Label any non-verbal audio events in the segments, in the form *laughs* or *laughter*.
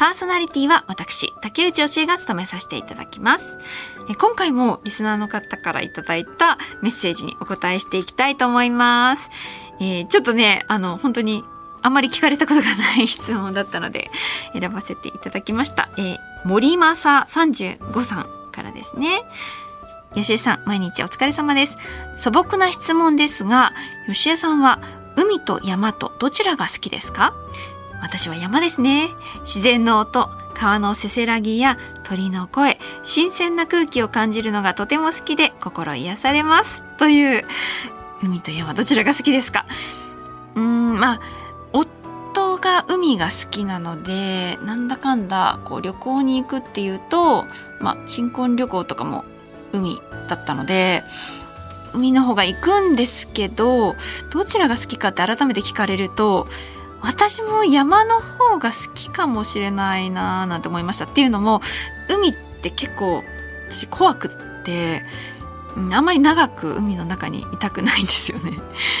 パーソナリティは私、竹内教えが務めさせていただきます。今回もリスナーの方からいただいたメッセージにお答えしていきたいと思います。えー、ちょっとね、あの、本当にあんまり聞かれたことがない質問だったので選ばせていただきました。えー、森正35さんからですね。吉江さん、毎日お疲れ様です。素朴な質問ですが、吉江さんは海と山とどちらが好きですか？私は山ですね。自然の音、川のせせらぎや鳥の声、新鮮な空気を感じるのがとても好きで心癒されます。という、海と山どちらが好きですか？うん、まあ、夫が海が好きなので、なんだかんだこう旅行に行くっていうと、まあ、新婚旅行とかも海だったので、海の方が行くんですけど、どちらが好きかって改めて聞かれると、私も山の方が好きかもしれないなーなんて思いましたっていうのも海って結構私怖くってあんまり長く海の中にいたくないんですよね。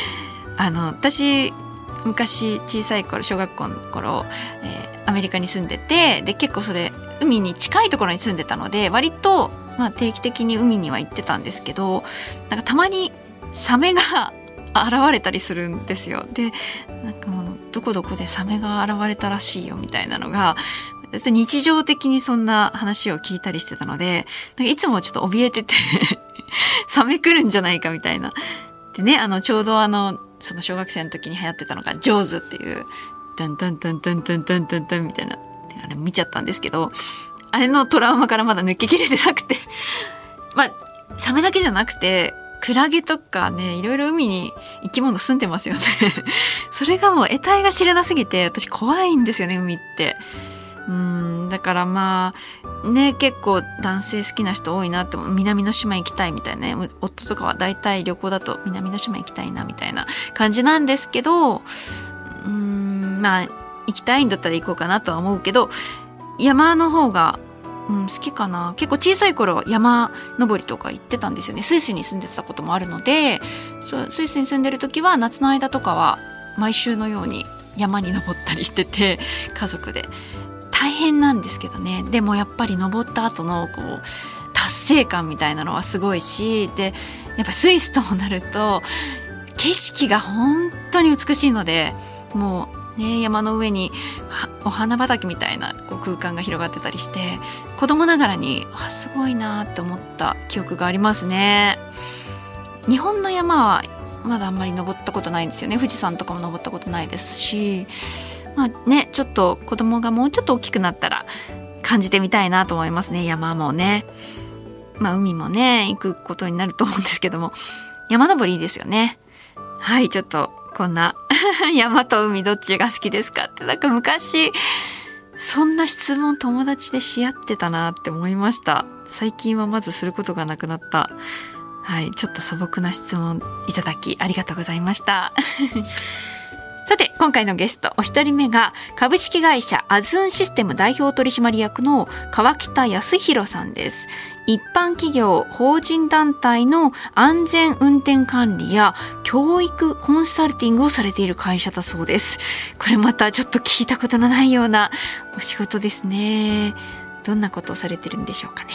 *laughs* あの私昔小さい頃小学校の頃、えー、アメリカに住んでてで結構それ海に近いところに住んでたので割と、まあ、定期的に海には行ってたんですけどなんかたまにサメが *laughs* 現れたりするんですよ。でなんかどこどこでサメが現れたらしいよみたいなのが日常的にそんな話を聞いたりしてたのでなんかいつもちょっと怯えてて *laughs* サメ来るんじゃないかみたいな。でねあのちょうどあのその小学生の時に流行ってたのが「ジョーズ」っていう「ダンダンダンダンダンダンダンダン」みたいなあれ見ちゃったんですけどあれのトラウマからまだ抜けきれてなくてまあサメだけじゃなくてクラゲとかね、いろいろ海に生き物住んでますよね。*laughs* それがもう得体が知れなすぎて、私怖いんですよね、海って。うん、だからまあ、ね、結構男性好きな人多いなって、南の島行きたいみたいなね、夫とかは大体旅行だと南の島行きたいなみたいな感じなんですけど、うん、まあ、行きたいんだったら行こうかなとは思うけど、山の方がうん、好きかな。結構小さい頃は山登りとか行ってたんですよね。スイスに住んでたこともあるのでそスイスに住んでる時は夏の間とかは毎週のように山に登ったりしてて *laughs* 家族で。大変なんですけどね。でもやっぱり登った後のこう達成感みたいなのはすごいしでやっぱスイスともなると景色が本当に美しいのでもうね、山の上にお花畑みたいなこう空間が広がってたりして子供ながらにあすごいなって思った記憶がありますね。日本の山はまだあんまり登ったことないんですよね富士山とかも登ったことないですしまあねちょっと子供がもうちょっと大きくなったら感じてみたいなと思いますね山もね。まあ海もね行くことになると思うんですけども山登りいいですよね。はいちょっとこんな *laughs* 山と海どっちが好きですかって。なんか昔そんな質問友達でし合ってたなって思いました。最近はまずすることがなくなった。はいちょっと素朴な質問いただきありがとうございました。*laughs* さて、今回のゲスト、お一人目が、株式会社アズンシステム代表取締役の川北康弘さんです。一般企業、法人団体の安全運転管理や教育コンサルティングをされている会社だそうです。これまたちょっと聞いたことのないようなお仕事ですね。どんなことをされてるんでしょうかね。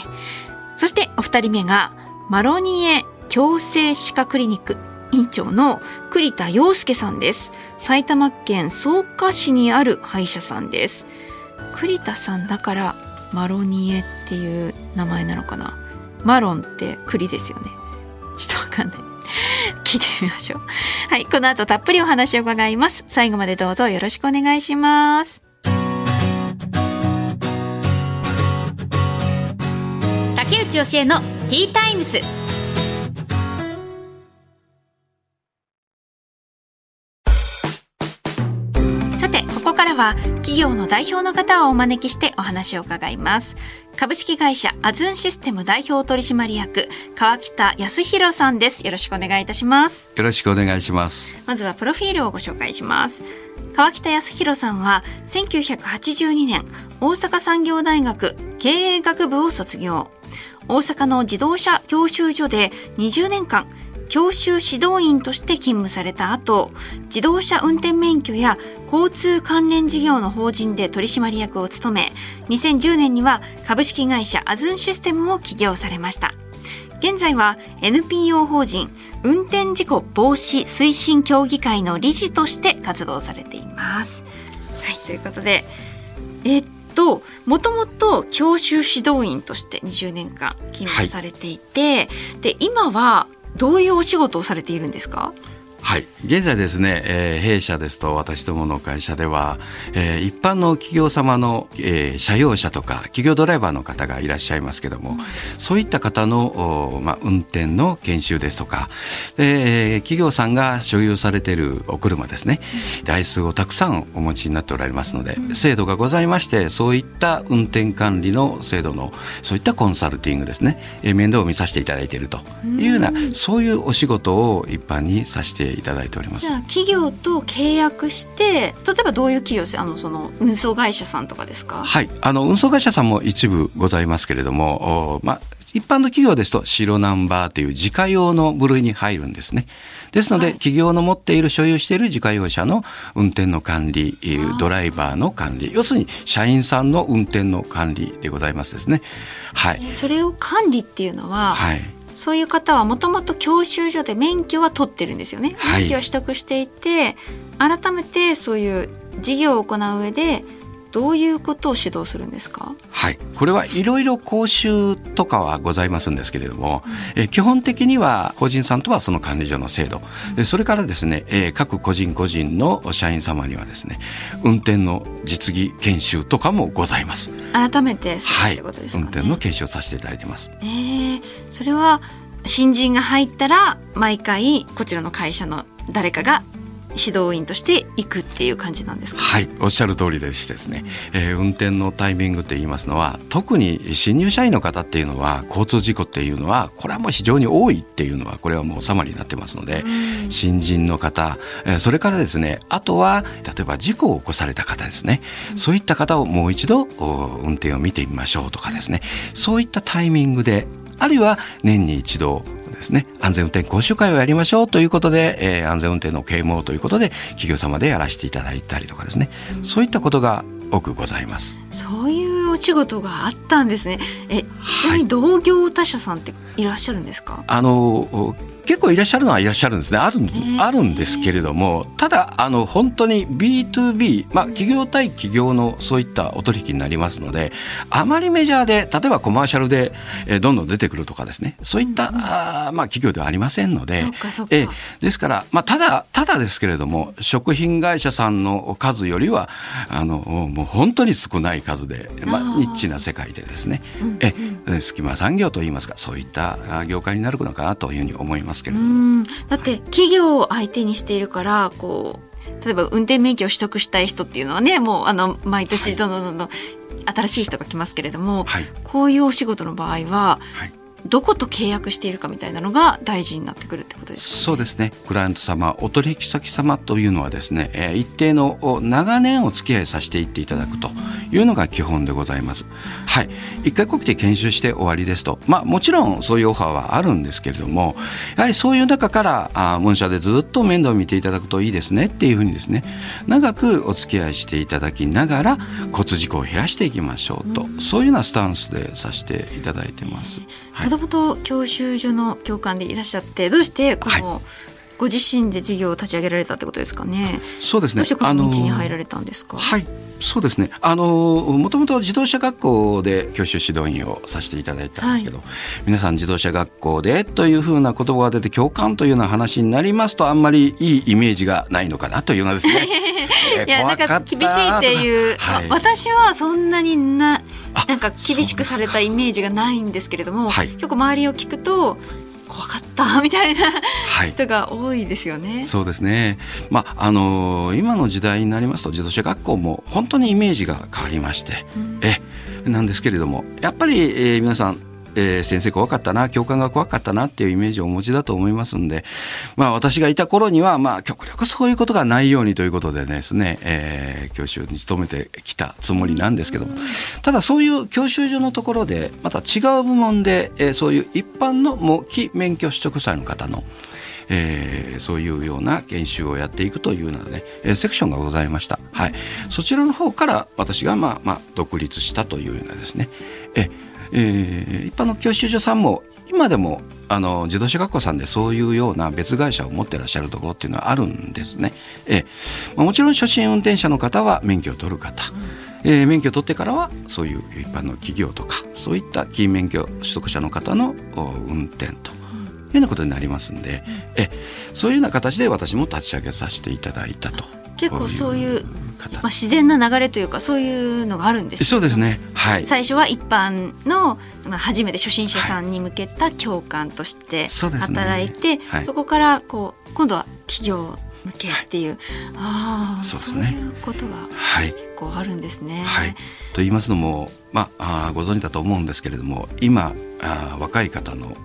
そしてお二人目が、マロニエ矯正歯科クリニック院長の栗田洋介さんです埼玉県草加市にある歯医者さんです栗田さんだからマロニエっていう名前なのかな？マロンって栗ですよね。ちょっとわかんない。*laughs* 聞いてみましょう。はいこの後たっぷりお話を伺います。最後までどうぞよろしくお願いします。竹内教えのティータイムス。は企業の代表の方をお招きしてお話を伺います。株式会社アズンシステム代表取締役川北康弘さんです。よろしくお願いいたします。よろしくお願いします。まずはプロフィールをご紹介します。川北康弘さんは1982年大阪産業大学経営学部を卒業。大阪の自動車教習所で20年間教習指導員として勤務された後自動車運転免許や交通関連事業の法人で取締役を務め2010年には株式会社アズンシステムを起業されました現在は NPO 法人運転事故防止推進協議会の理事として活動されています。はいということでえっともともと教習指導員として20年間勤務されていて、はい、で今はどういうお仕事をされているんですか？はい。現在ですね、えー、弊社ですと私どもの会社では、えー、一般の企業様の、えー、車用車とか企業ドライバーの方がいらっしゃいますけども、うん、そういった方の、まあ、運転の研修ですとかで企業さんが所有されているお車ですね、うん、台数をたくさんお持ちになっておられますので、うん、制度がございましてそういった運転管理の制度のそういったコンサルティングですね、えー、面倒を見させていただいているというような、そういうお仕事を一般にさせていただいております。じゃあ企業と契約して例えばどういう企業あのその運送会社さんとかですか？はい。あの運送会社さんも一部ございますけれどもまあ一般の企業ですと白ナンバーという自家用の部類に入るんですね。ですので、はい、企業の持っている所有している自家用車の運転の管理ドライバーの管理要するに社員さんの運転の管理でございますですね。はい、それを管理っていうのは、はい、そういう方はもともと教習所で免許は取ってるんですよね。免許は取得していて、改めてそういう事業を行う上でどういうことを指導するんですか？はい。これはいろいろ講習とかはございますんですけれども、うん、え基本的には個人さんとはその管理所の制度、うん、それからですね、え各個人個人の社員様にはですね運転の実技研修とかもございます。改めてそういうことですか、ね、運転の研修をさせていただいてます。えー、それは新人が入ったら毎回こちらの会社の誰かが指導員として行くっていう感じなんですか、はいおっしゃる通りでしてですね、えー、運転のタイミングって言いますのは特に新入社員の方っていうのは交通事故っていうのはこれはもう非常に多いっていうのはこれはもうサマリになってますので、新人の方、えー、それからですねあとは例えば事故を起こされた方ですね、うん、そういった方をもう一度運転を見てみましょうとかですね。そういったタイミングであるいは年に一度ですね。安全運転講習会をやりましょうということで、えー、安全運転の啓蒙ということで企業様でやらせていただいたりとかですね、うん、そういったことが多くございます。そういうお仕事があったんですねえちなみに同業他社さんっていらっしゃるんですか、あの結構いらっしゃるのはいらっしゃるんですね。あるあるんですけれどもただあの本当に B2B、まあ、企業対企業のそういったお取引になりますのであまりメジャーで例えばコマーシャルで、えー、どんどん出てくるとかですねそういった、うんうん、あまあ、企業ではありませんのでえですから、まあ、ただただですけれども食品会社さんの数よりはあのもう本当に少ない数で、まあ、ニッチな世界でですね、うんうん、え隙間産業といいますかそういった業界になるのかなというふうに思います。ますけれども。だって企業を相手にしているからこう例えば運転免許を取得したい人っていうのはねもうあの毎年どんどんどんどん新しい人が来ますけれども、はい、こういうお仕事の場合は、はいどこと契約しているかみたいなのが大事になってくるってことです、ね、そうですね。クライアント様お取引先様というのはですね、えー、一定の長年お付き合いさせていっていただくというのが基本でございます。はい。一回こきで研修して終わりですと。まあもちろんそういうオファーはあるんですけれどもやはりそういう中からあ御社でずっと面倒を見ていただくといいですねっていうふうにですね長くお付き合いしていただきながら交通事故を減らしていきましょうと、そういうようなスタンスでさせていただいてます、はいもともと教習所の教官でいらっしゃってどうしてこの、ご自身で事業を立ち上げられたってことですかね。そうですね。どうしてこの道に入られたんですか？はい、そうですね。あのもともと自動車学校で教習指導員をさせていただいたんですけど、はい、皆さん自動車学校でというふうな言葉が出て共感というような話になりますとあんまりいいイメージがないのかなというようなですね。*laughs* いやなんか厳しいっていう、はい、私はそんなにななんか厳しくされたイメージがないんですけれども、結構周りを聞くと怖かった *laughs* みたいな、人が多いですよね。そうですね。まああのー、今の時代になりますと自動車学校も本当にイメージが変わりまして、うん、えなんですけれどもやっぱり、えー、皆さんえー、先生怖かったな教官が怖かったなっていうイメージをお持ちだと思いますんで、まあ、私がいた頃には、まあ、極力そういうことがないようにということでですね、えー、教習に勤めてきたつもりなんですけども。ただそういう教習所のところでまた違う部門で、えー、そういう一般のもう非免許取得者の方のえー、そういうような研修をやっていくというようなね、えー、セクションがございました。はい、そちらの方から私がまあまあ独立したというようなですね、ええー、一般の教習所さんも今でもあの自動車学校さんでそういうような別会社を持ってらっしゃるところっていうのはあるんですね。えまあ、もちろん初心運転者の方は免許を取る方、うん、えー、免許を取ってからはそういう一般の企業とかそういった金免許取得者の方の運転と。いうようなことになりますんで、え。そういうような形で私も立ち上げさせていただいたと。結構そういうまあ、自然な流れというかそういうのがあるんですそうですね、はい、最初は一般の、まあ、初めて初心者さんに向けた教官として働いて、はい。そこからこう今度は企業向けっていう、はい、ああそうですね。そういうことが結構あるんですね。はい、と言いますのも、まあ、あご存知だと思うんですけれども今あ若い方の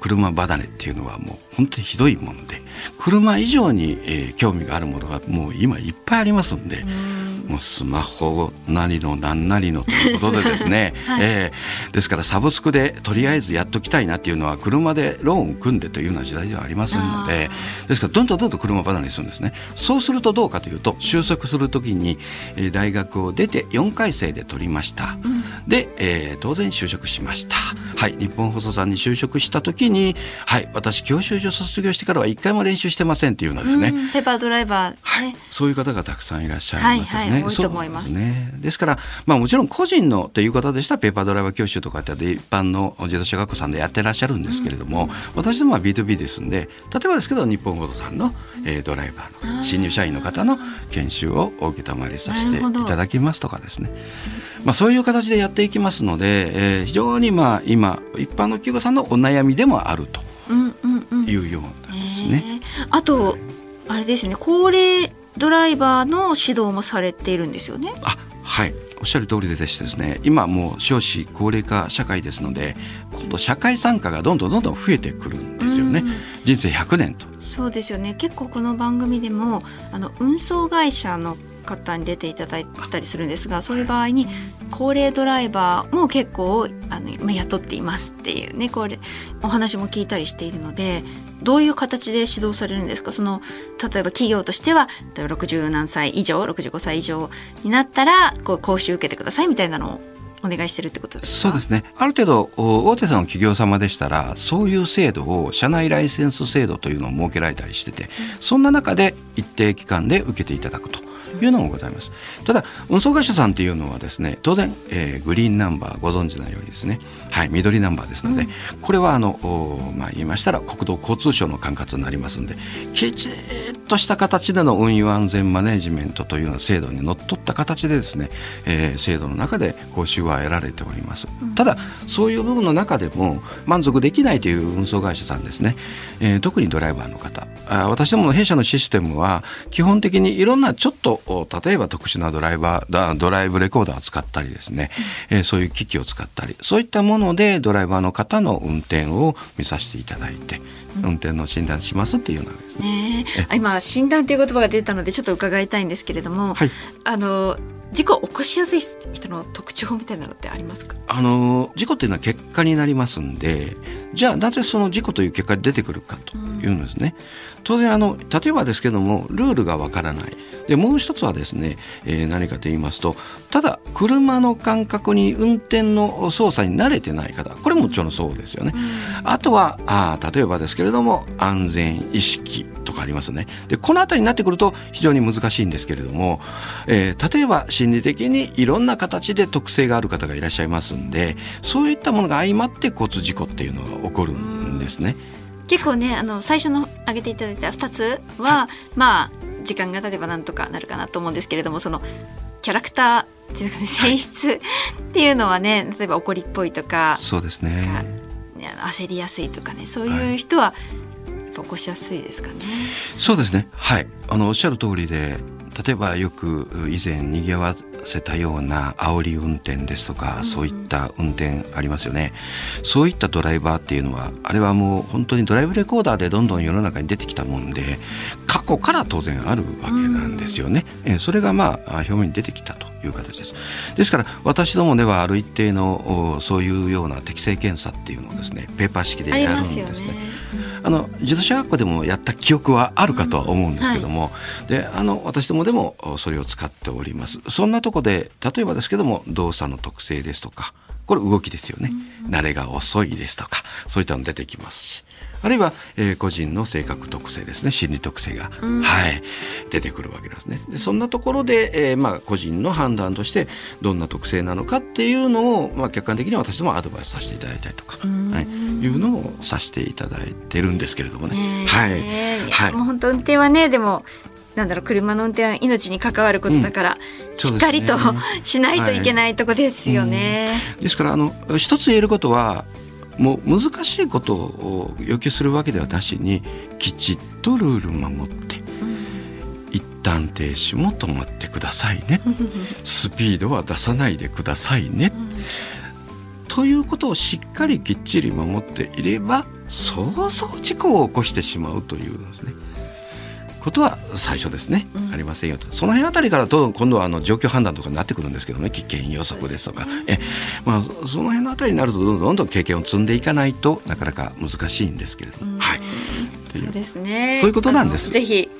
車離れっていうのはもう本当にひどいもんで車以上に、えー、興味があるものがもう今いっぱいありますんで。もうスマホなりの何なりのということでですね、*laughs* はい、えー、ですからサブスクでとりあえずやっときたいなっていうのは車でローンを組んでというような時代ではありませんのでですからどんどんどんどん車離れするんですね。そうするとどうかというと収束するときに、えー、大学を出て4回生で取りました、うん、で、えー、当然就職しました、はい日本放送さんに就職した時にはい私教習所卒業してからは一回も練習してませんっていうのはですね、ペーパードライバー、はい、そういう方がたくさんいらっしゃいますね、はいはい、多いと思います。ねですからまあもちろん個人のという方でしたらペーパードライバー教習とかって一般の自動車学校さんでやってらっしゃるんですけれども、うん、私どもは B2B ですんで例えばですけど日本放送さんの、えー、ドライバーの新入社員の方の研修をお受けたまりさせていただきますとかですね、まあ、そういう形でやっていきますので、えー、非常にまあ今一般の企業さんのお悩みでもあるというようなんですね。えー、あとあれですね高齢ドライバーの指導もされているんですよね。あはい。おっしゃる通りでしてですね今もう少子高齢化社会ですので今度社会参加がどんどんどんどん増えてくるんですよね、人生100年と。そうですよね。結構この番組でもあの運送会社の方に出ていただいたりするんですがそういう場合に高齢ドライバーも結構あの雇っていますっていうねこれお話も聞いたりしているのでどういう形で指導されるんですか？その例えば企業としては例えば60何歳以上65歳以上になったらこう講習受けてくださいみたいなのをお願いしてるってことですそうですね。ある程度大手さんの企業様でしたらそういう制度を社内ライセンス制度というのを設けられたりしてて、そんな中で一定期間で受けていただくと。いうのもございます。ただ運送会社さんっていうのはですね当然、えー、グリーンナンバーご存知のようにですねはい緑ナンバーですので、うん、これはあのまあ言いましたら国土交通省の管轄になりますのできちっとした形での運輸安全マネジメントというような制度にのっとった形でですね、えー、制度の中で講習は得られております。ただそういう部分の中でも満足できないという運送会社さんですね、えー、特にドライバーの方あ私どもの弊社のシステムは基本的にいろんなちょっと例えば特殊なドライバードライブレコーダーを使ったりですね、うん、えー、そういう機器を使ったりそういったものでドライバーの方の運転を見させていただいて、運転の診断しますっていうのですね。ね今診断という言葉が出たのでちょっと伺いたいんですけれども、はい、あの事故を起こしやすい人の特徴みたいなのってありますか？あの事故っていうのは結果になりますんでじゃあなぜその事故という結果が出てくるかというのですね、うん、当然あの例えばですけどもルールがわからない。でもう一つはですね、えー、何かと言いますとただ車の感覚に運転の操作に慣れてない方これももちろんそうですよね、うん、あとはあ例えばですけれども安全意識とかありますね。でこの辺りになってくると非常に難しいんですけれども、えー、例えば心理的にいろんな形で特性がある方がいらっしゃいますんでそういったものが相まって交通事故っていうのが起こるんですね。結構ねあの最初の挙げていただいた2つは、はい、まあ時間が経てばなんとかなるかなと思うんですけれどもそのキャラクターっていうか、ね、性質っていうのはね *laughs* 例えば怒りっぽいとかそうですね焦りやすいとかねそういう人は、起こしやすいですかね。そうですね。はい。あのおっしゃる通りで、例えばよく以前にぎわせたような煽り運転ですとか、そういった運転ありますよね。そういったドライバーっていうのはあれはもう本当にドライブレコーダーでどんどん世の中に出てきたもんで過去から当然あるわけなんですよね、えそれがまあ表面に出てきたという形です。ですから私どもではある一定のそういうような適正検査っていうのをですねペーパー式でやるんですね。あの自動車学校でもやった記憶はあるかとは思うんですけども、うん。はい、であの私どもでもそれを使っております。そんなとこで例えばですけども動作の特性ですとかこれ動きですよね、うん、慣れが遅いですとかそういったの出てきます。しあるいは、えー、個人の性格特性ですね。心理特性が、うん、はい出てくるわけですね。でそんなところで、えー、まあ、個人の判断としてどんな特性なのかっていうのを、まあ、客観的に私どもアドバイスさせていただいたりとか、はい、いうのをさせていただいてるんですけれどもね。え。ー、はい、はい、もう本当運転はねでもなんだろう車の運転は命に関わることだから、うん、しっかりと、ね、しないといけないとこですよね。はい。うん、ですからあの一つ言えることはもう難しいことを要求するわけではなしにきちっとルール守って、うん、一旦停止も止まってくださいね。*laughs* スピードは出さないでくださいね、うん、ということをしっかりきっちり守っていればそうそう事故を起こしてしまうというんですね。ことは最初ですね、うん、ありませんよと。その辺あたりからと今度はあの状況判断とかになってくるんですけどね。危険予測ですとか、ね、えまあ、その辺のあたりになるとどんどんどん経験を積んでいかないとなかなか難しいんですけれども、はい、そうですね。そういうことなんです。ぜひ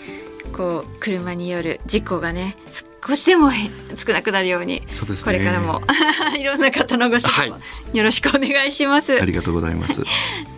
こう車による事故がね少しでも少なくなるように、ね、これからも *laughs* いろんな方のご指導、よろしくお願いします。ありがとうございます。*laughs*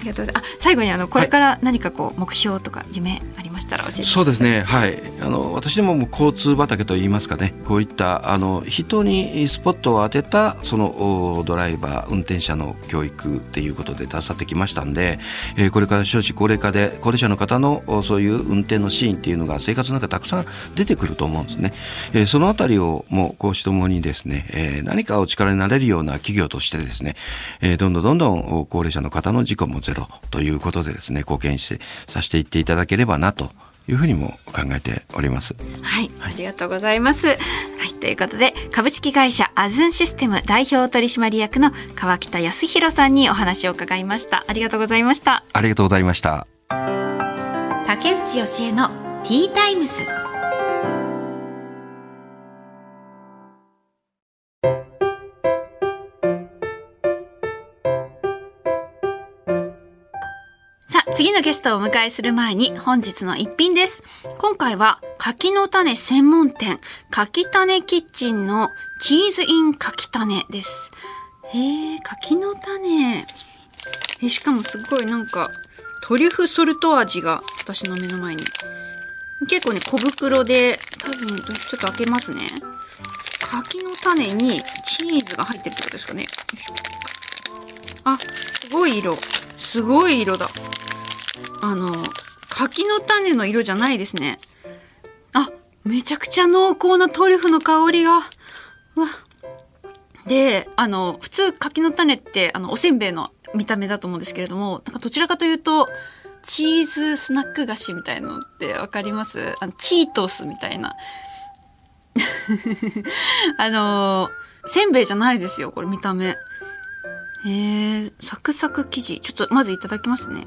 ありがとうあ最後にあのこれから何かこう目標とか夢ありましたら教えてそうですね。はい。あの私でもも交通畑といいますかね。こういったあの人にスポットを当てたそのドライバー運転者の教育っていうことで携わってきましたんで、えー、これから少子高齢化で高齢者の方のそういう運転のシーンっていうのが生活の中たくさん出てくると思うんですね。えーそのあたりをもう講師ともにですね、えー、何かお力になれるような企業としてですね、えー、どんどんどんどん高齢者の方の事故もゼロということでですね、貢献してさせていっていただければなというふうにも考えております。はい、はい、ありがとうございます。はい、ということで株式会社アズンシステム代表取締役の川北康弘さんにお話を伺いました。ありがとうございました。ありがとうございました。竹内義恵のティータイムズ。次のゲストをお迎えする前に本日の一品です。今回は柿の種専門店、柿種キッチンのチーズイン柿種です。へえ、柿の種。え、しかもすごいなんかトリュフソルト味が私の目の前に。結構ね、小袋で、多分ちょっと開けますね。柿の種にチーズが入ってるってことですかね。よいしょ。あ、すごい色。すごい色だ。あの柿の種の色じゃないですね。あめちゃくちゃ濃厚なトリュフの香りが。うわ。であの普通柿の種ってあのおせんべいの見た目だと思うんですけれどもなんかどちらかというとチーズスナック菓子みたいのってわかります？あのチートスみたいな。*laughs* あのせんべいじゃないですよこれ見た目。えー、サクサク生地。ちょっとまずいただきますね。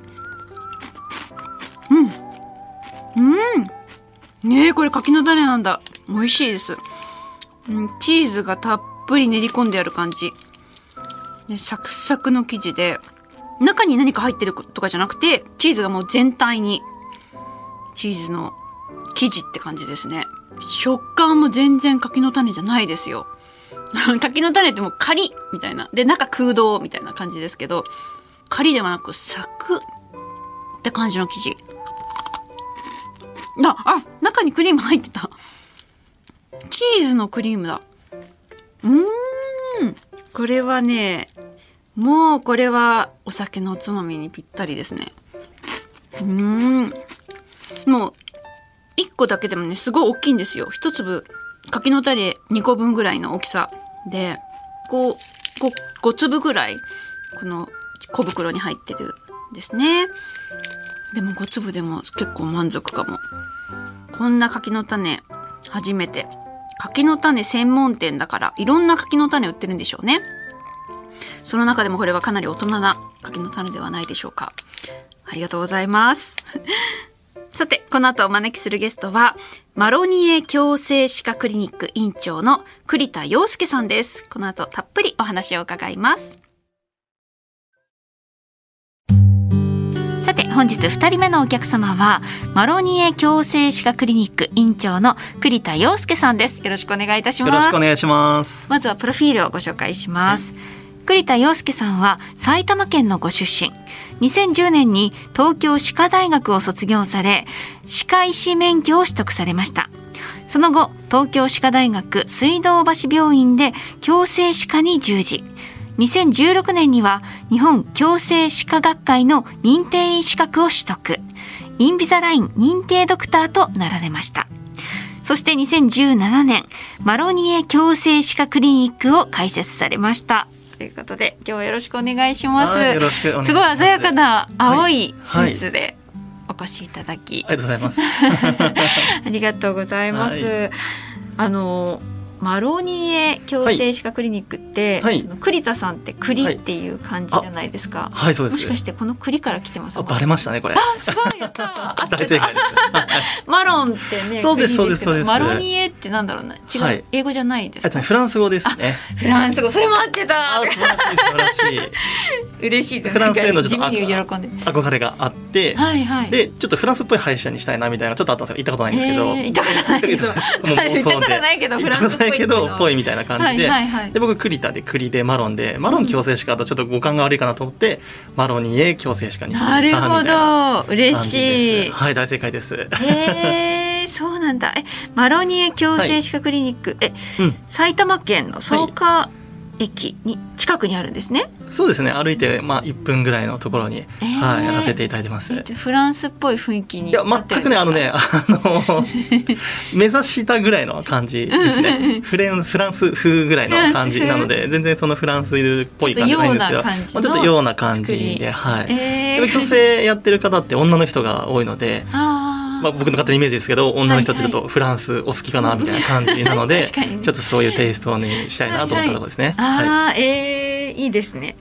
うん。ねえこれ柿の種なんだ。美味しいです、うん、チーズがたっぷり練り込んである感じ。でサクサクの生地で中に何か入ってるとかじゃなくてチーズがもう全体にチーズの生地って感じですね。食感も全然柿の種じゃないですよ。*laughs* 柿の種ってもうカリみたいな。で中空洞みたいな感じですけどカリではなくサクって感じの生地。あ、あ、中にクリーム入ってた。チーズのクリームだ。うーん。これはね、もうこれはお酒のおつまみにぴったりですね。うん。もう、1個だけでもね、すごい大きいんですよ。一粒、柿の種2個分ぐらいの大きさで、こう、5, 5粒ぐらい、この小袋に入ってるんですね。でも5粒でも結構満足かも。こんな柿の種初めて柿の種専門店だからいろんな柿の種売ってるんでしょうねその中でもこれはかなり大人な柿の種ではないでしょうかありがとうございます *laughs* さて、この後お招きするゲストは、マロニエ矯正歯科クリニック院長の栗田洋介さんです。この後たっぷりお話を伺います。さて、本日2人目のお客様は、マロニエ矯正歯科クリニック院長の栗田洋介さんです。よろしくお願いいたします。よろしくお願いします。まずはプロフィールをご紹介します。栗田洋介さんは埼玉県のご出身。2010年に東京歯科大学を卒業され、歯科医師免許を取得されました。その後、東京歯科大学水道橋病院で矯正歯科に従事。2016年には日本矯正歯科学会の認定医資格を取得。インビザライン認定ドクターとなられました。そして2017年、マロニエ矯正歯科クリニックを開設されました。ということで、今日はよろしくお願いします。はいよろしくお願いしますすごい鮮やかな青いスはいーツでお越しいただき、ありがとうございます。*laughs* ありがとうございます。はあのマロニエ矯正歯科クリニックって、はいその栗田さんって栗っていう感じじゃないですか。はい、そうです。もしかしてこの栗から来てますあ、バレましたね、これ。あ、すごいやっ *laughs* た。大正解です。はいマロンってね、そうですそうですそうですマロニエってなんだろうな、違う、はい英語じゃないですか？フランス語ですね。フランス語、それも合ってたあ、。素晴らしい、素晴らしい。嬉しいです。フランスへの地ちょっと味に喜んで。憧れがあって、はいはい。で、ちょっとフランスっぽい歯医者にしたいなみたいなちょっとあったんですよ。行ったことないんですけど。えー行ったことないけど *laughs* 行ったことないけどフランスっぽいけど、ぽいみたいな感じで。はいはいはいで、僕、栗田で栗でマロンで、マロン矯正歯科だとちょっと五感が悪いかなと思って、マロニエ矯正歯科にしてなるほど、嬉しい。はい、大正解です。へえ、そうなんだ。え、マロニエ矯正歯科クリニック、え、うん。埼玉県の草加駅に近くにあるんですね。そうですね。歩いてまあ1分ぐらいのところに、えー。はい、やらせていただいてます。えっとフランスっぽい雰囲気にいや全くねあのねあの *laughs* 目指したぐらいの感じですね。フレンフランス風ぐらいの感じなので全然そのフランスっぽい感じないんですけど。まあちょっとような感じではい、えやっぱり矯正やってる方って女の人が多いので、あーまあ、僕の勝手なイメージですけど女の人ってちょっとフランスお好きかなみたいな感じなので、確かにねちょっとそういうテイストにしたいなと思ったところですね。はいあー、えーいいですね。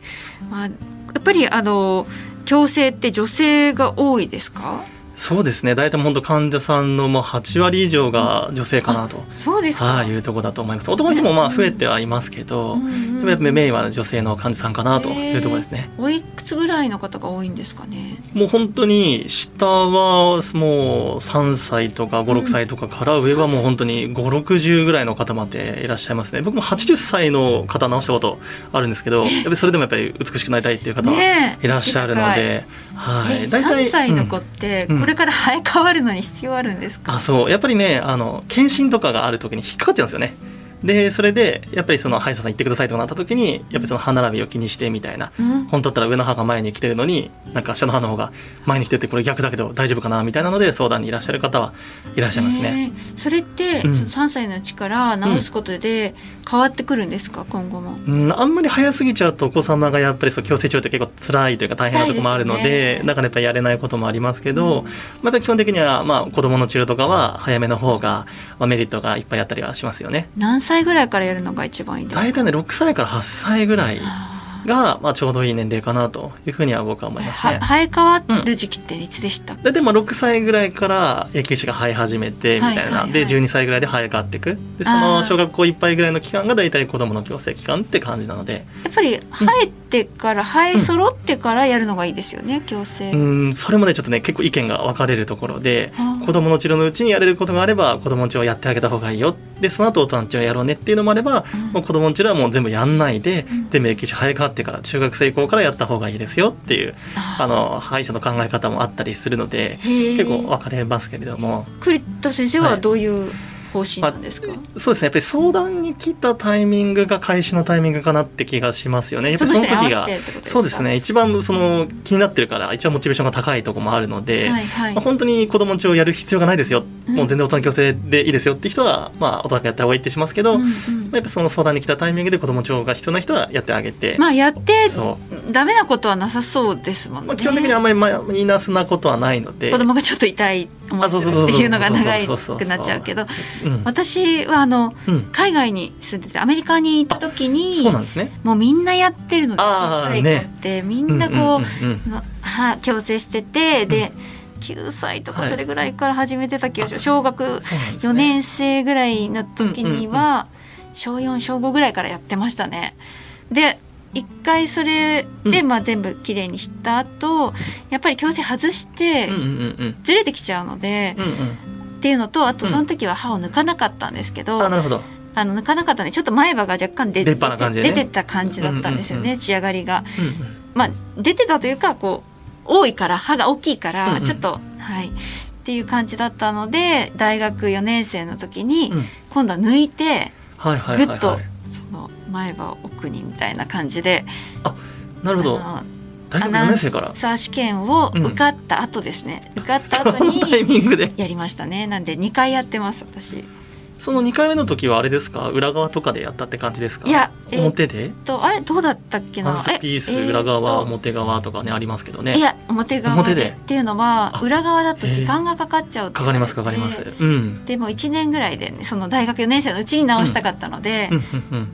まあ、やっぱりあの矯正って女性が多いですか？そうですね大体本当患者さんのもう8割以上が女性かなと。そうですか。はい、いうところだと思います。男の人もまあ増えてはいますけど、うんうんでもやっぱりメインは女性の患者さんかなというところですね。おいくつぐらいの方が多いんですかね？もう本当に下はもう3歳とか5、6歳とかから上はもう本当に5、60ぐらいの方までいらっしゃいますね。僕も80歳の方直したことあるんですけど、やっぱりそれでもやっぱり美しくなりたいっていう方いらっしゃるので、はい。え3歳の子うんってうんこれから生え変わるのに必要あるんですか？あそうやっぱりねあの検診とかがある時に引っかかっちゃうんですよねでそれでやっぱりその歯医者さん行ってくださいとかなった時にやっぱりその歯並びを気にしてみたいなうん本当だったら上の歯が前に来てるのになんか下の歯の方が前に来ててこれ逆だけど大丈夫かなみたいなので相談にいらっしゃる方はいらっしゃいますね。えーそれって、うんその3歳のうちから治すことで変わってくるんですか、今後も？うん、あんまり早すぎちゃうとお子様がやっぱりそう矯正治療って結構辛いというか大変なところもあるのでねだからやっぱりやれないこともありますけど、また基本的にはまあ子どもの治療とかは早めの方がまあメリットがいっぱいあったりはしますよね。何歳ぐらいからやるのが一番いいんですか？大体ね6歳から8歳ぐらいあが、まあ、ちょうどいい年齢かなというふうには僕は思いーますね。は生え変わる時期っていつでしたっけ、大体まあ6歳ぐらいから野球種が生え始めてみたいな、はいはい。はいで12歳ぐらいで生え変わっていく。でそあのー。小学校いっぱいぐらいの期間が大体子どもの矯正期間って感じなので。やっぱり生えてから、生え揃ってからやるのがいいですよね矯正、うん。それもねちょっとね結構意見が分かれるところで子どもの治療のうちにやれることがあれば子どもの治療をやってあげた方がいいよでその後大人の治療やろうねっていうのもあれば、うん。もう子どもの治療はもう全部やんないで、うん。全部野球種生え変わってから中学生以降からやった方がいいですよっていうあの歯医者の考え方もあったりするので結構分かれますけれども。栗田先生はどういう方針なんですか、そうですねやっぱり相談に来たタイミングが開始のタイミングかなって気がしますよね。やっぱりその時がそうですね。一番その気になってるから一番モチベーションが高いところもあるので、はいはい。まあ、本当に子供の治療をやる必要がないですよ。っもう全然大人の矯正でいいですよって人は、まあ、大人がやった方がいいってしますけど、うんうんまあやっぱその相談に来たタイミングで子供治療が必要な人はやってあげて、まあやってそう。ダメなことはなさそうですもんね。まあ、基本的にあんまりマイナスなことはないので。子供がちょっと痛い思ってるっていうのが長くなっちゃうけどうん。私はあのうん。海外に住んでてアメリカに行った時にそうなんですね。もうみんなやってるので小さい子ってみんなこう,、矯正しててで9歳とかはい。それぐらいから始めてた気がします。小学そうなんですね。4年生ぐらいの時にうんは小4小5ぐらいからやってましたね。で一回それで、うん。まあ、全部きれいにした後やっぱり矯正外してずれてきちゃうので、うんっていうのとあとうんその時は歯を抜かなかったんですけど、うん。あなるほど。あの抜かなかったんでちょっと前歯が若干出出ね。出てた感じだったんですよね、仕上がりが。うんうんまあ出てたというかこう多いから歯が大きいかうんうん。らちょっと、はい。っていう感じだったので大学4年生の時にうん。今度は抜いてぐっと前歯を奥にみたいな感じでなるほど。大学4アナウン年生から。サー試験を受かった後ですね、受かった後にミングで。やりましたねなんで2回やってます私。その2回目の時はあれですか？裏側とかでやったって感じですか？いやえ表で？とあれどうだったっけな？ピース裏側表側とかねありますけどね。いや表側表で？でっていうのはあ裏側だと時間がかかっちゃうってかかりますかかります。うん。でも1年ぐらいで、ね、その大学4年生のうちに直したかったので、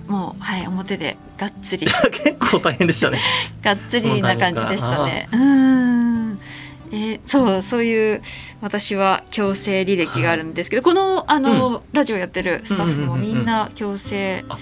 もうはい表でがっつり。*laughs* 結構大変でしたね。*laughs* がっつりな感じでしたね。うー。んえーそうそういう私は矯正履歴があるんですけど、このあの、ラジオやってるスタッフもうんうんうんうんみんな矯正あ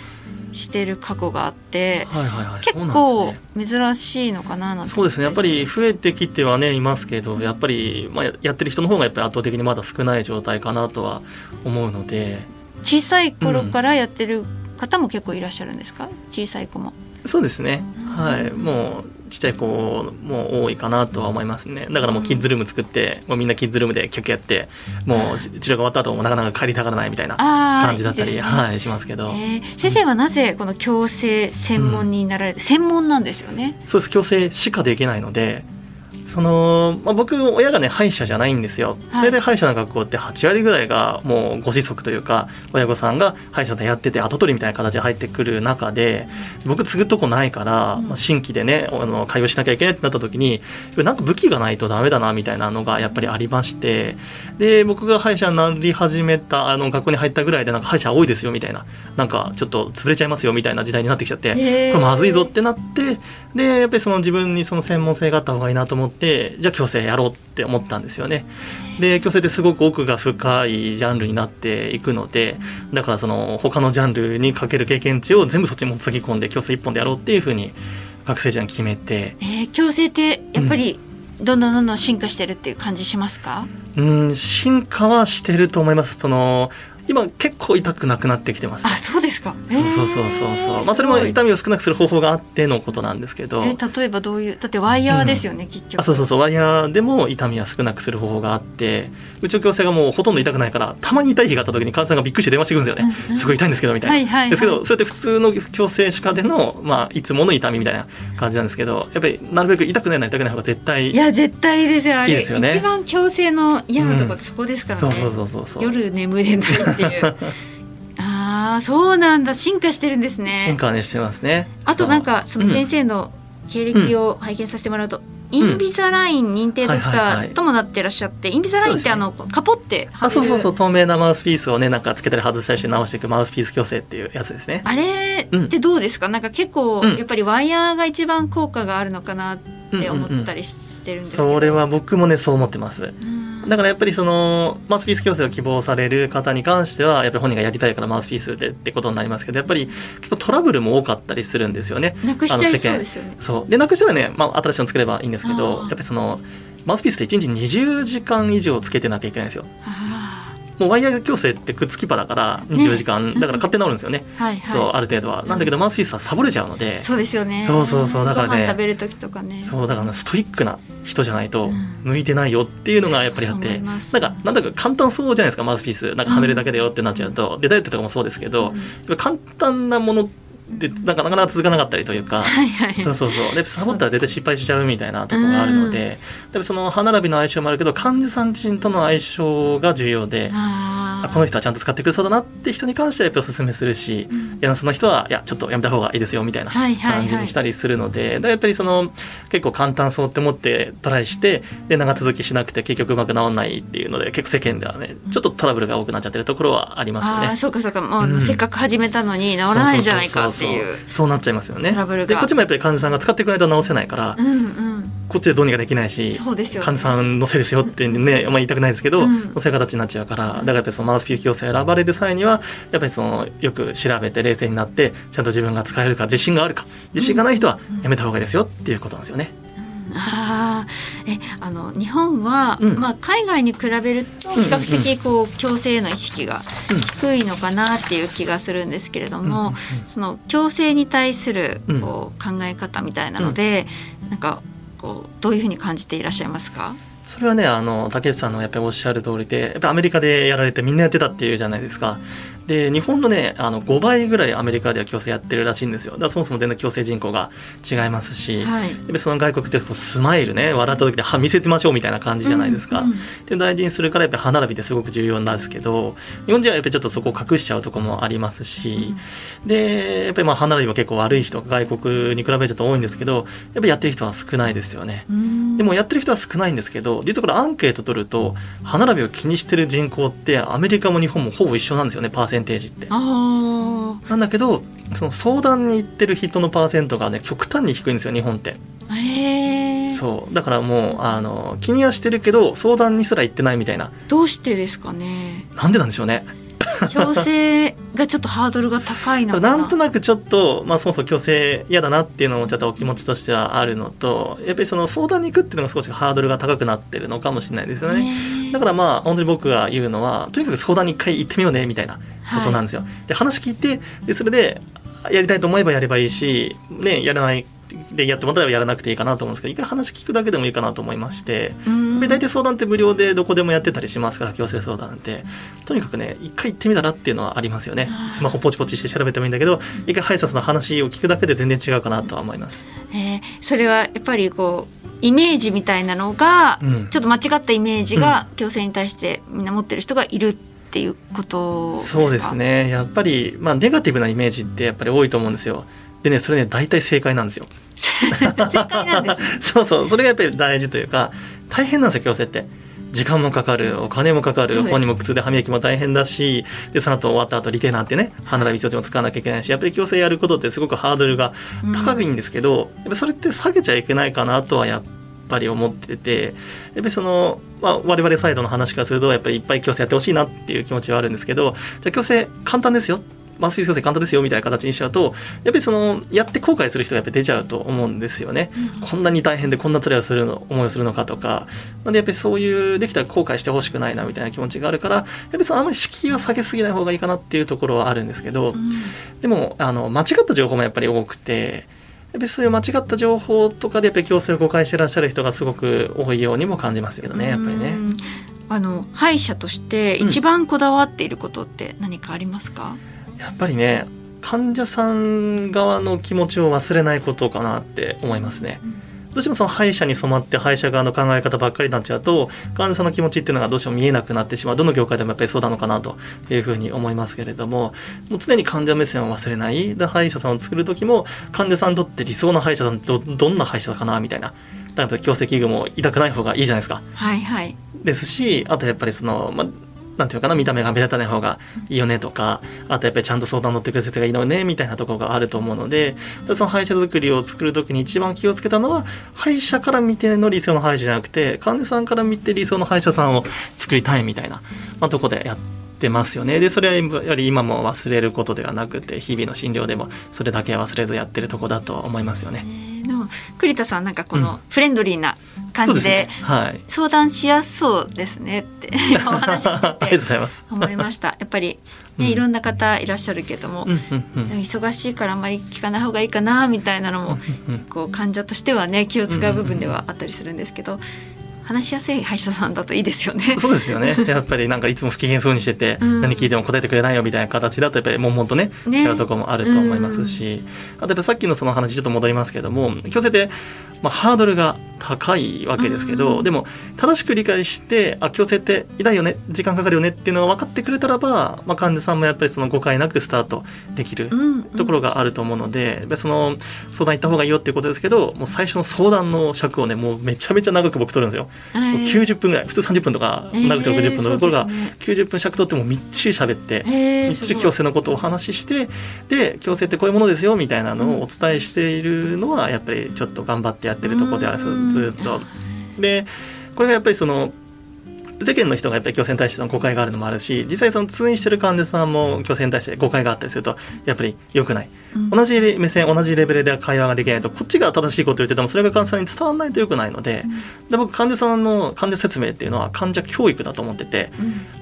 してる過去があって、はいはいはい。結構珍しいのかななんてそうですね。やっぱり思増えてきてはねいますけどやっぱり、まあ、ややってる人の方がやっぱり圧倒的にまだ少ない状態かなとは思うので。小さい頃からやってる方も結構いらっしゃるんですか？小さい子も。そうですね。はい。もうちっちゃい子も多いかなとは思いますね。だからもうキッズルーム作ってもうみんなキッズルームでキャッキャやってもう治療が終わった後もなかなか帰りたがらないみたいな感じだったりね。はいしますけど、えー先生はなぜこの矯正専門になられて、専門なんですよね？そうです。矯正しかできないのでその、まあ、僕親がね歯医者じゃないんですよ、はい。大体歯医者の学校って8割ぐらいがもうご子息というか親御さんが歯医者でやってて後取りみたいな形で入ってくる中で僕継ぐとこないから、うん。まあ新規でねあの会話しなきゃいけないってなった時になんか武器がないとダメだなみたいなのがやっぱりありましてで僕が歯医者になり始めたあの学校に入ったぐらいでなんか歯医者多いですよみたいな。なんかちょっと潰れちゃいますよみたいな時代になってきちゃって。これまずいぞってなってでやっぱりその自分にその専門性があった方がいいなと思ってじゃあ矯正やろうって思ったんですよね。で矯正ってすごく奥が深いジャンルになっていくのでだからその他のジャンルにかける経験値を全部そっちにもつぎ込んで矯正一本でやろうっていうふうに学生時代に決めてえー矯正ってやっぱりどんどんどんどん進化してるっていう感じしますか、うん進化はしてると思います。その今結構痛くなくなってきてます。あそうですか。そうそうそうそうそう、まあそれも痛みを少なくする方法があってのことなんですけど、えー例えばどういうだってワイヤーですよね、結局。あそうそうそう。ワイヤーでも痛みは少なくする方法があってうちの矯正がもうほとんど痛くないからたまに痛い日があった時に患者さんがびっくりして電話してくるんですよね、うんうん。すごい痛いんですけどみたいな、はいはいはい。ですけどそれって普通の矯正歯科での、まあ、いつもの痛みみたいな感じなんですけどやっぱりなるべく痛くないなり痛くない方が絶対。いや絶対ですよあれ。いいですよね。一番矯正の嫌なとこってそこですからね、そうそうそうそうそう。夜眠れないっていう。*laughs* ああそうなんだ。進化してるんですね。進化はねしてますね。あとなんかそのうん。先生の経歴を拝見させてもらうと、インビザライン認定ドクターともなってらっしゃって、インビザラインってあの、カポってあそうそうそう。透明なマウスピースをねなんかつけたり外したりして直していくマウスピース矯正っていうやつですね。あれってどうですか、なんか結構うん。やっぱりワイヤーが一番効果があるのかなって思ったりしてるんですけど、それは僕もねそう思ってます。うんだからやっぱりそのマウスピース矯正を希望される方に関してはやっぱり本人がやりたいからマウスピースでってことになりますけどやっぱり結構トラブルも多かったりするんですよね。なくしちゃいそうですよね。そう。でなくしたらね、まあ、新しいの作ればいいんですけあどー。やっぱりそのマウスピースって1日20時間以上つけてなきゃいけないんですよ。あもうワイヤー矯正ってくっつきパだから24時間、だから勝手に治るんですよね、ーはいはい。そうある程度は。なんだけどマウスピースはサボれちゃうので。そうですよね。そうそうそう。だからね。食べる時とかね。そうだからねストイックな人じゃないとうん。向いてないよっていうのがやっぱりあって、そう思います。なんかなんだか簡単そうじゃないですかマウスピース。なんかはめるだけだよってなっちゃうと、でダイエットとかもそうですけど、簡単なものでなんかなかなか続かなかったりというか、はいはい。そうそうそう。でサボったら絶対失敗しちゃうみたいなところがあるので、でその歯並びの相性もあるけど患者さん自身との相性が重要で。この人はちゃんと使ってくれそうだなって人に関してはやっぱりおすすめするし、うん。いやその人はいやちょっとやめた方がいいですよみたいなはいはいはい。感じにしたりするので、だからやっぱりその結構簡単そうって思ってトライしてで長続きしなくて結局うまく治んないっていうので結構世間ではねちょっとトラブルが多くなっちゃってるところはありますよね。あー。そうかそうか。もう、うん。せっかく始めたのに治らないんじゃないかっていう。そうなっちゃいますよね。でこっちもやっぱり患者さんが使ってくれないと治せないから、うんうん。こっちでどうにかできないしね。患者さんのせいですよってね、まあ、言いたくないですけど、うんそういう形になっちゃうからだからやっぱりそのマウスピース矯正選ばれる際にはやっぱりそのよく調べて冷静になってちゃんと自分が使えるか自信があるか自信がない人はやめた方がいいですよっていうことなんですよね。あーえあの日本は、うん。まあ、海外に比べると比較的こう矯正への意識が低いのかなっていう気がするんですけれども、その矯正に対するうん。こう考え方みたいなので、なんかこうどういうふうに感じていらっしゃいますか？それはねあの竹内さんのやっぱりおっしゃる通りでやっぱアメリカでやられてみんなやってたっていうじゃないですか。で日本のねあの5倍ぐらいアメリカでは矯正やってるらしいんですよ。だからそもそも全然矯正人口が違いますし、はい。やっぱりその外国ってスマイルね笑った時で歯見せてましょうみたいな感じじゃないですか。うんうんで大事にするからやっぱり歯並びってすごく重要なんですけど日本人はやっぱりちょっとそこを隠しちゃうところもありますし、でやっぱりまあ歯並びも結構悪い人が外国に比べちょっと多いんですけどやっぱりやってる人は少ないですよね。うん。でもやってる人は少ないんですけど実はこれアンケート取ると歯並びを気にしてる人口ってアメリカも日本もほぼ一緒なんですよねパーセンテージって。あなんだけどその相談に行ってる人のパーセントがね極端に低いんですよ日本って。ーへえそうだからもうあの気にはしてるけど相談にすら行ってないみたいなどうしてですかね？なんでなんでしょうね。矯正がちょっとハードルが高いな *laughs* なんとなくちょっと、まあ、そもそも矯正嫌だなっていうのもちょっとお気持ちとしてはあるのとやっぱりその相談に行くっていうのが少しハードルが高くなってるのかもしれないですよね。ねだからまあ本当に僕が言うのはとにかく相談に一回行ってみようねみたいなことなんですよ。で話聞いてでそれでやりたいと思えばやればいいし、ね、やらないでやってもらったらやらなくていいかなと思うんですけど一回話聞くだけでもいいかなと思いまして。うん。で大体相談って無料でどこでもやってたりしますから強制相談って。とにかくね一回行ってみたらっていうのはありますよね。スマホポチポチして調べてもいいんだけど一回歯医者さんの話を聞くだけで全然違うかなとは思います、えーそれはやっぱりこうイメージみたいなのが、うん。ちょっと間違ったイメージが矯正に対してみんな持ってる人がいるっていうことですか？そうですね。やっぱり、まあ、ネガティブなイメージってやっぱり多いと思うんですよ。でねそれね大体正解なんですよ。*laughs* 正解なんですね。*laughs* そうそう。それがやっぱり大事というか大変なんですよ矯正って時間もかかるお金もかかる本人も苦痛で歯磨きも大変だしでその後終わった後リテナーってね歯並び一つも使わなきゃいけないしやっぱり矯正やることってすごくハードルが高くいいんですけど、やっぱそれって下げちゃいけないかなとはやっぱり思っててやっぱりその、まあ、我々サイドの話からするとやっぱりいっぱい矯正やってほしいなっていう気持ちはあるんですけどじゃあ矯正簡単ですよマウスピース簡単ですよみたいな形にしちゃうとやっぱりそのやって後悔する人がやっぱり出ちゃうと思うんですよね。うん。こんなに大変でこんな辛いをするの思いをするのかとか。なんでやっぱりそういうできたら後悔してほしくないなみたいな気持ちがあるからやっぱりそのあんまり敷居は下げすぎない方がいいかなっていうところはあるんですけど、うん。でもあの間違った情報もやっぱり多くてやっぱりそういう間違った情報とかでやっぱり矯正を誤解してらっしゃる人がすごく多いようにも感じますけどねやっぱりね。うんあの歯医者として一番こだわっていることって何かありますか、やっぱりね患者さん側の気持ちを忘れないことかなって思いますね。どうしてもその歯医者に染まって歯医者側の考え方ばっかりになっちゃうと患者さんの気持ちっていうのがどうしても見えなくなってしまう。どの業界でもやっぱりそうなのかなというふうに思いますけれどももう常に患者目線を忘れない。で歯医者さんを作る時も患者さんにとって理想の歯医者さんってどどんな歯医者かなみたいな。だから矯正器具も痛くない方がいいじゃないですか。はいはい。ですしあとやっぱりその、まあ、なんていうかな見た目が目立たない方がいいよねとかあとやっぱりちゃんと相談乗ってくれる先生がいいのねみたいなところがあると思うのでその歯医者作りを作る時に一番気をつけたのは歯医者から見ての理想の歯医者じゃなくて患者さんから見て理想の歯医者さんを作りたいみたいな、まあ、とこでやってますよねでそれはやはり今も忘れることではなくて日々の診療でもそれだけは忘れずやってるとこだとは思いますよね。えーでも栗田さんなんかこうん。のフレンドリーな感じで,、相談しやすそうですねって *laughs* お話ししてて。思いました。やっぱり、ねうん。いろんな方いらっしゃるけども、忙しいからあんまり聞かない方がいいかなみたいなのもこう患者としてはね気を使う部分ではあったりするんですけど、話しやすい歯医者さんだといいですよね。そうですよね。*laughs* やっぱりなんかいつも不機嫌そうにしてて、うん何聞いても答えてくれないよみたいな形だとやっぱり悶々とねね違うところもあると思いますし、あとやっぱさっきのその話ちょっと戻りますけども、矯正ってまあハードルが高いわけですけど、うんでも正しく理解してあ矯正って痛いよね時間かかるよねっていうのが分かってくれたらば、まあ患者さんもやっぱりその誤解なくスタートできる。うんところがあると思うので、やっぱりその相談行った方がいいよっていうことですけどもう最初の相談の尺をねもうめちゃめちゃ長く僕取るんですよ。はい。もう90分ぐらい普通30分とかえー長くて60分のところがそうですね。90分尺取ってもみっちり喋ってみっちり矯正のことをお話ししてで矯正ってこういうものですよみたいなのをお伝えしているのはやっぱりちょっと頑張ってやってるところであうん。ずっと。でこれがやっぱりその世間の人がやっぱり矯正に対しての誤解があるのもあるし実際その通院してる患者さんも矯正に対して誤解があったりするとやっぱり良くない。うん。同じ目線同じレベルで会話ができないとこっちが正しいことを言っててもそれが患者さんに伝わらないと良くないのでで僕患者さんの患者説明っていうのは患者教育だと思ってて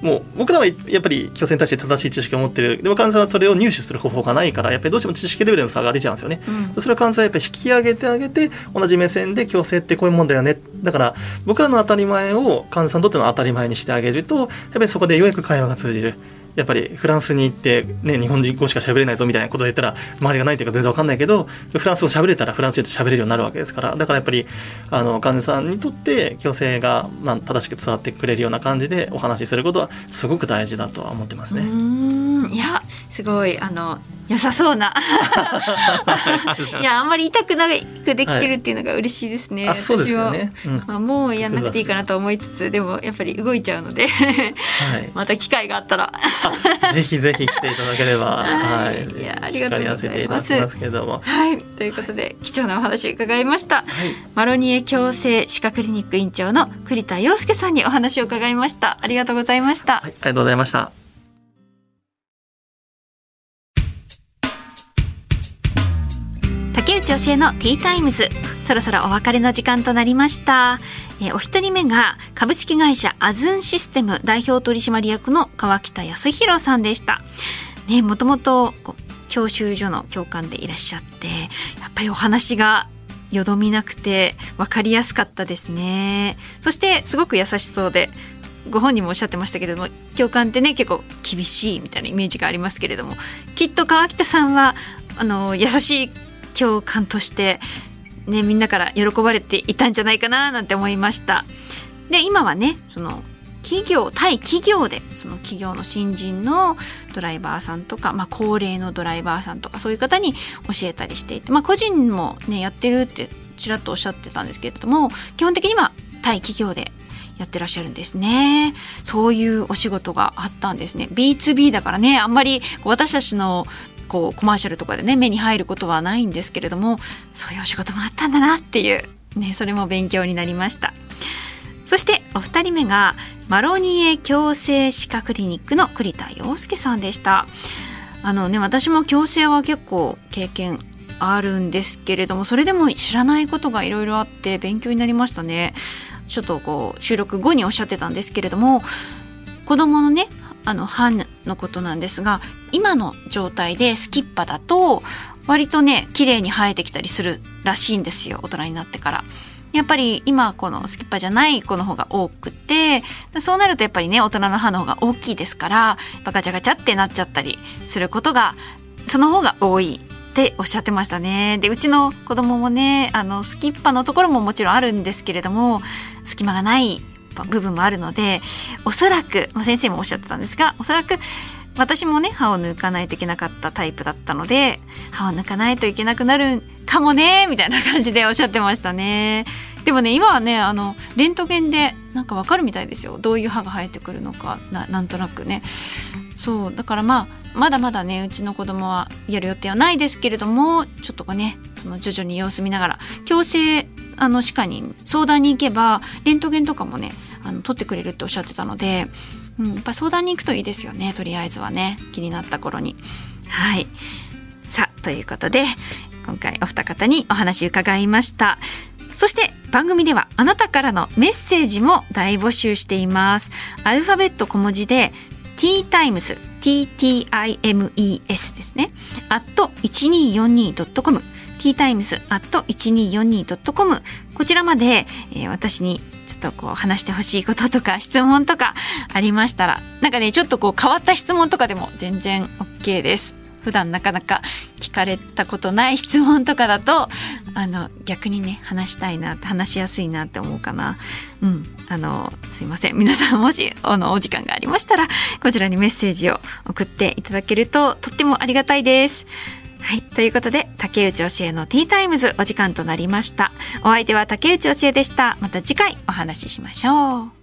うん。もう僕らはやっぱり矯正に対して正しい知識を持ってる。でも患者さんはそれを入手する方法がないからやっぱりどうしても知識レベルの差が出ちゃうんですよね。うん。それを患者さんはやっぱり引き上げてあげて同じ目線で矯正ってこういうもんだよね。だから僕らの当たり前を患者さんにとっての当たり前にしてあげるとやっぱりそこでようやく会話が通じる。やっぱりフランスに行って、ね、日本人語しか喋れないぞみたいなことを言ったら周りがないというか全然わかんないけどフランス語喋れたらフランス人と喋れるようになるわけですからだからやっぱりあの患者さんにとって矯正が、まあ、正しく伝わってくれるような感じでお話しすることはすごく大事だとは思ってますね。ーんいやすごいあの良さそうな。い。やあんまり痛くなくできてるっていうのが嬉しいですね、あそうですよね。うん。私はまあ、もうやんなくていいかなと思いつつでもやっぱり動いちゃうので。はい。*laughs* また機会があったら。ぜひぜひ来ていただければ、はい。はい、いやありがとうございます。はい。ということで貴重なお話伺いました。マロニエ矯正歯科クリニック院長の栗田洋介さんにお話を伺いました。ありがとうございました、はい、ありがとうございました。竹内教えのティータイムズ。そろそろお別れの時間となりました、えーお一人目が株式会社アズンシステム代表取締役の川北康弘さんでした。ねもともと教習所の教官でいらっしゃってやっぱりお話がよどみなくて分かりやすかったですね。そしてすごく優しそうでご本人もおっしゃってましたけれども教官ってね結構厳しいみたいなイメージがありますけれどもきっと川北さんはあの優しい教官として、ね、みんなから喜ばれていたんじゃないかななんて思いました。で今はねその企業対企業でその企業の新人のドライバーさんとか、まあ、高齢のドライバーさんとかそういう方に教えたりしていて、まあ、個人もねやってるってちらっとおっしゃってたんですけれども基本的には対企業でやってらっしゃるんですね。そういうお仕事があったんですね。B2B だからね、あんまり私たちのこうコマーシャルとかでね、目に入ることはないんですけれども、そういうお仕事もあったんだなっていう、ね、それも勉強になりました。そしてお二人目がマロニエ矯正歯科クリニックの栗田洋介さんでした。あのね、私も矯正は結構経験あるんですけれども、それでも知らないことがいろいろあって勉強になりましたね。ちょっとこう収録後におっしゃってたんですけれども子供のねあの歯のことなんですが今の状態でスキッパだと割とね綺麗に生えてきたりするらしいんですよ大人になってから。やっぱり今このスキッパじゃない子の方が多くてそうなるとやっぱりね大人の歯の方が大きいですからガチャガチャってなっちゃったりすることがその方が多いっておっしゃってましたね。でうちの子供もねあのスキッパのところももちろんあるんですけれども隙間がない部分もあるのでおそらく、まあ、先生もおっしゃってたんですがおそらく私もね歯を抜かないといけなかったタイプだったので歯を抜かないといけなくなるかもねみたいな感じでおっしゃってましたね。でもね今はねあのレントゲンでなんかわかるみたいですよどういう歯が生えてくるのかななんとなくねそうだからまあまだまだねうちの子供はやる予定はないですけれどもちょっとねその徐々に様子見ながら矯正あの歯科に相談に行けばレントゲンとかもねあの取ってくれるっておっしゃってたので、うん、やっぱ相談に行くといいですよねとりあえずはね気になった頃に。はいさあということで今回お二方にお話伺いました。そして番組ではあなたからのメッセージも大募集しています。アルファベット小文字で t タイムス TTIMES ですね。at 1242.com t タイムス at 1242.com こちらまで、えー私にっとこう話してほしいこととか質問とかありましたらなんかねちょっとこう変わった質問とかでも全然 OK です。普段なかなか聞かれたことない質問とかだとあの逆にね話したいな話しやすいなって思うかな。うん。あのすいません。皆さんもしあのお時間がありましたらこちらにメッセージを送っていただけるととってもありがたいです。はい。ということで、竹内教えのティータイムズお時間となりました。お相手は竹内教えでした。また次回お話ししましょう。